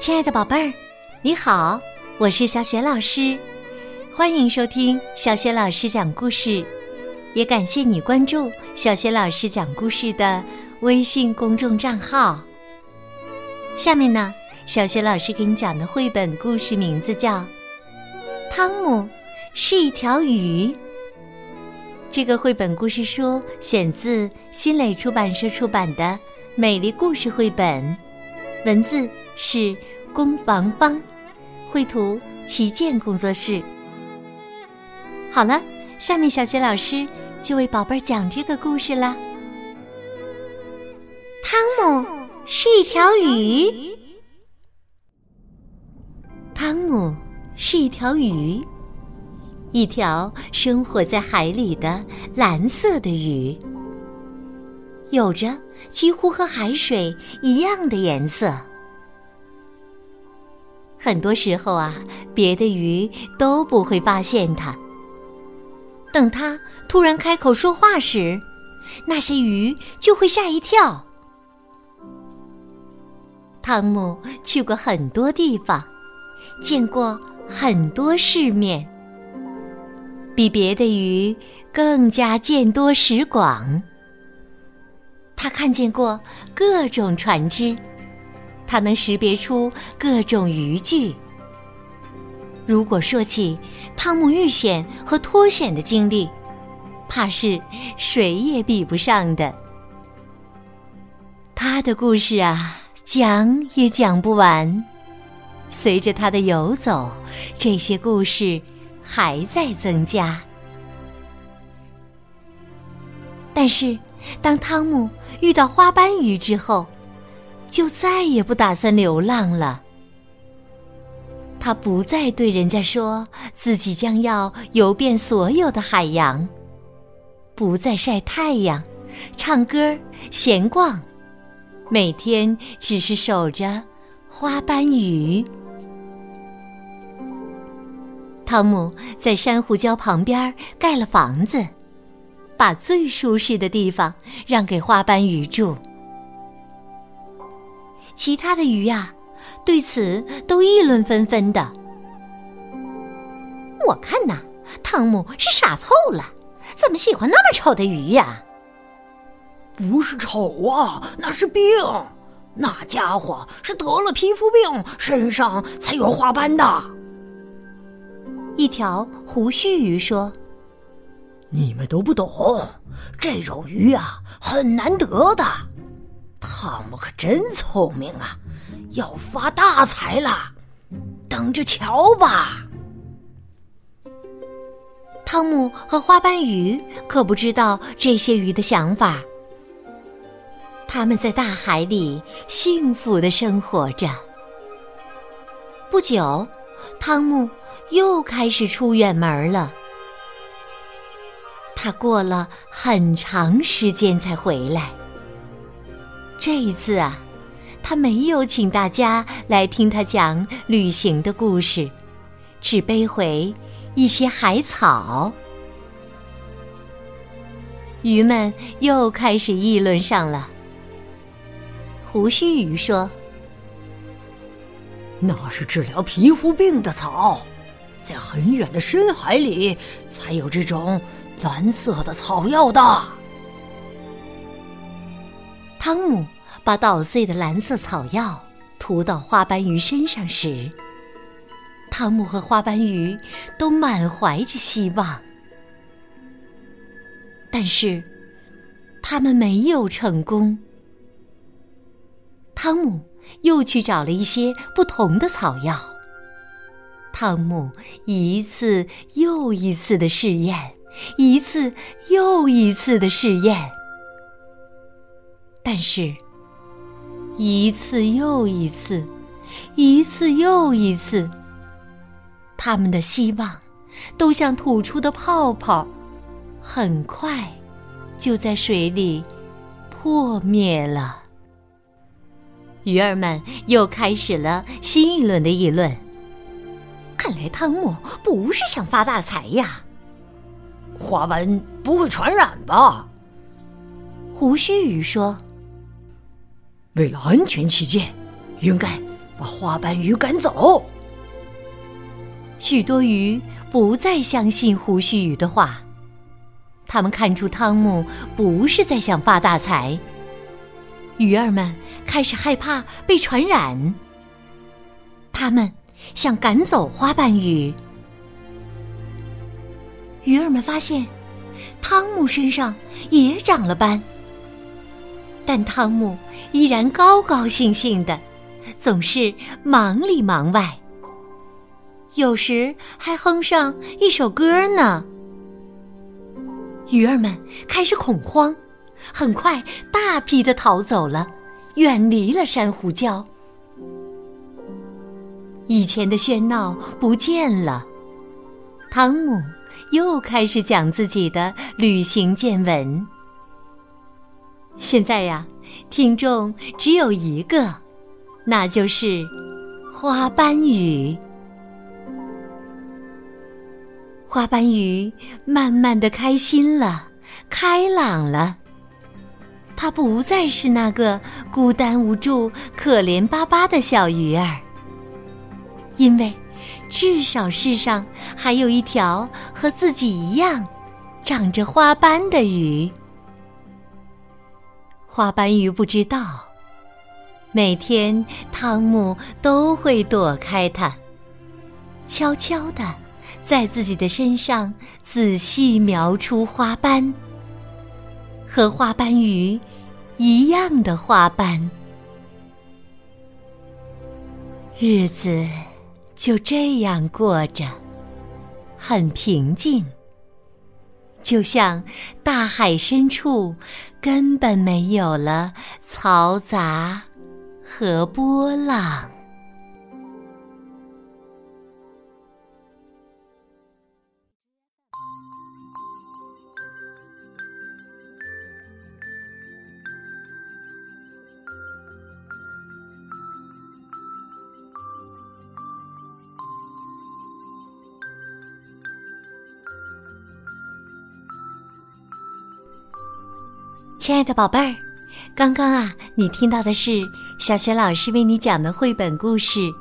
亲爱的宝贝儿，你好，我是小雪老师，欢迎收听小雪老师讲故事，也感谢你关注小雪老师讲故事的微信公众账号。下面呢，小雪老师给你讲的绘本故事名字叫《汤姆是一条鱼》。这个绘本故事书选自新蕾出版社出版的《美丽故事绘本》，文字是龚房方，绘图旗舰工作室。好了，下面小雪老师就为宝贝儿讲这个故事啦。汤姆是一条鱼。汤姆是一条鱼。一条生活在海里的蓝色的鱼，有着几乎和海水一样的颜色。很多时候啊，别的鱼都不会发现它。等它突然开口说话时，那些鱼就会吓一跳。汤姆去过很多地方，见过很多世面。比别的鱼更加见多识广。他看见过各种船只，他能识别出各种渔具。如果说起汤姆遇险和脱险的经历，怕是谁也比不上的。他的故事啊，讲也讲不完。随着他的游走，这些故事。还在增加，但是当汤姆遇到花斑鱼之后，就再也不打算流浪了。他不再对人家说自己将要游遍所有的海洋，不再晒太阳、唱歌、闲逛，每天只是守着花斑鱼。汤姆在珊瑚礁旁边盖了房子，把最舒适的地方让给花斑鱼住。其他的鱼呀，对此都议论纷纷的。我看呐，汤姆是傻透了，怎么喜欢那么丑的鱼呀？不是丑啊，那是病。那家伙是得了皮肤病，身上才有花斑的。一条胡须鱼说：“你们都不懂，这种鱼啊很难得的。汤姆可真聪明啊，要发大财了，等着瞧吧。”汤姆和花斑鱼可不知道这些鱼的想法。他们在大海里幸福的生活着。不久，汤姆。又开始出远门了。他过了很长时间才回来。这一次啊，他没有请大家来听他讲旅行的故事，只背回一些海草。鱼们又开始议论上了。胡须鱼说：“那是治疗皮肤病的草。”在很远的深海里，才有这种蓝色的草药的。汤姆把捣碎的蓝色草药涂到花斑鱼身上时，汤姆和花斑鱼都满怀着希望，但是他们没有成功。汤姆又去找了一些不同的草药。汤姆一次又一次的试验，一次又一次的试验，但是，一次又一次，一次又一次，他们的希望都像吐出的泡泡，很快就在水里破灭了。鱼儿们又开始了新一轮的议论。看来汤姆不是想发大财呀。花斑不会传染吧？胡须鱼说：“为了安全起见，应该把花斑鱼赶走。许多鱼不再相信胡须鱼的话，他们看出汤姆不是在想发大财。鱼儿们开始害怕被传染，他们想赶走花瓣鱼。鱼儿们发现，汤姆身上也长了斑，但汤姆依然高高兴兴的，总是忙里忙外，有时还哼上一首歌呢。鱼儿们开始恐慌，很快大批的逃走了，远离了珊瑚礁。以前的喧闹不见了，汤姆。又开始讲自己的旅行见闻。现在呀，听众只有一个，那就是花斑鱼。花斑鱼慢慢的开心了，开朗了。它不再是那个孤单无助、可怜巴巴的小鱼儿，因为。至少世上还有一条和自己一样长着花斑的鱼。花斑鱼不知道，每天汤姆都会躲开它，悄悄的在自己的身上仔细描出花斑，和花斑鱼一样的花斑。日子。就这样过着，很平静，就像大海深处根本没有了嘈杂和波浪。亲爱的宝贝儿，刚刚啊，你听到的是小雪老师为你讲的绘本故事《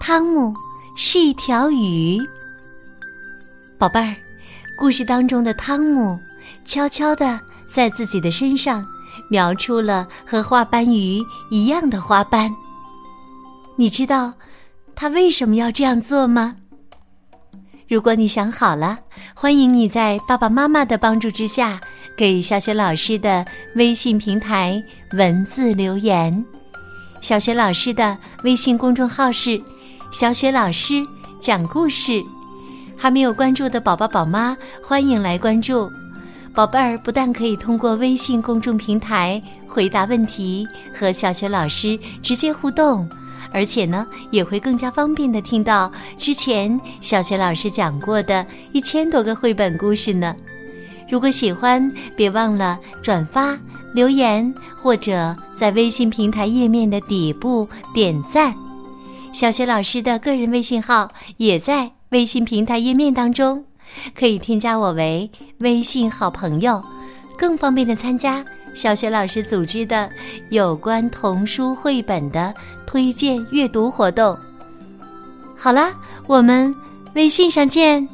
汤姆是一条鱼》。宝贝儿，故事当中的汤姆悄悄的在自己的身上描出了和花斑鱼一样的花斑。你知道他为什么要这样做吗？如果你想好了，欢迎你在爸爸妈妈的帮助之下。给小雪老师的微信平台文字留言，小雪老师的微信公众号是“小雪老师讲故事”，还没有关注的宝宝宝妈欢迎来关注。宝贝儿不但可以通过微信公众平台回答问题和小雪老师直接互动，而且呢也会更加方便的听到之前小雪老师讲过的一千多个绘本故事呢。如果喜欢，别忘了转发、留言，或者在微信平台页面的底部点赞。小雪老师的个人微信号也在微信平台页面当中，可以添加我为微信好朋友，更方便的参加小雪老师组织的有关童书绘本的推荐阅读活动。好啦，我们微信上见。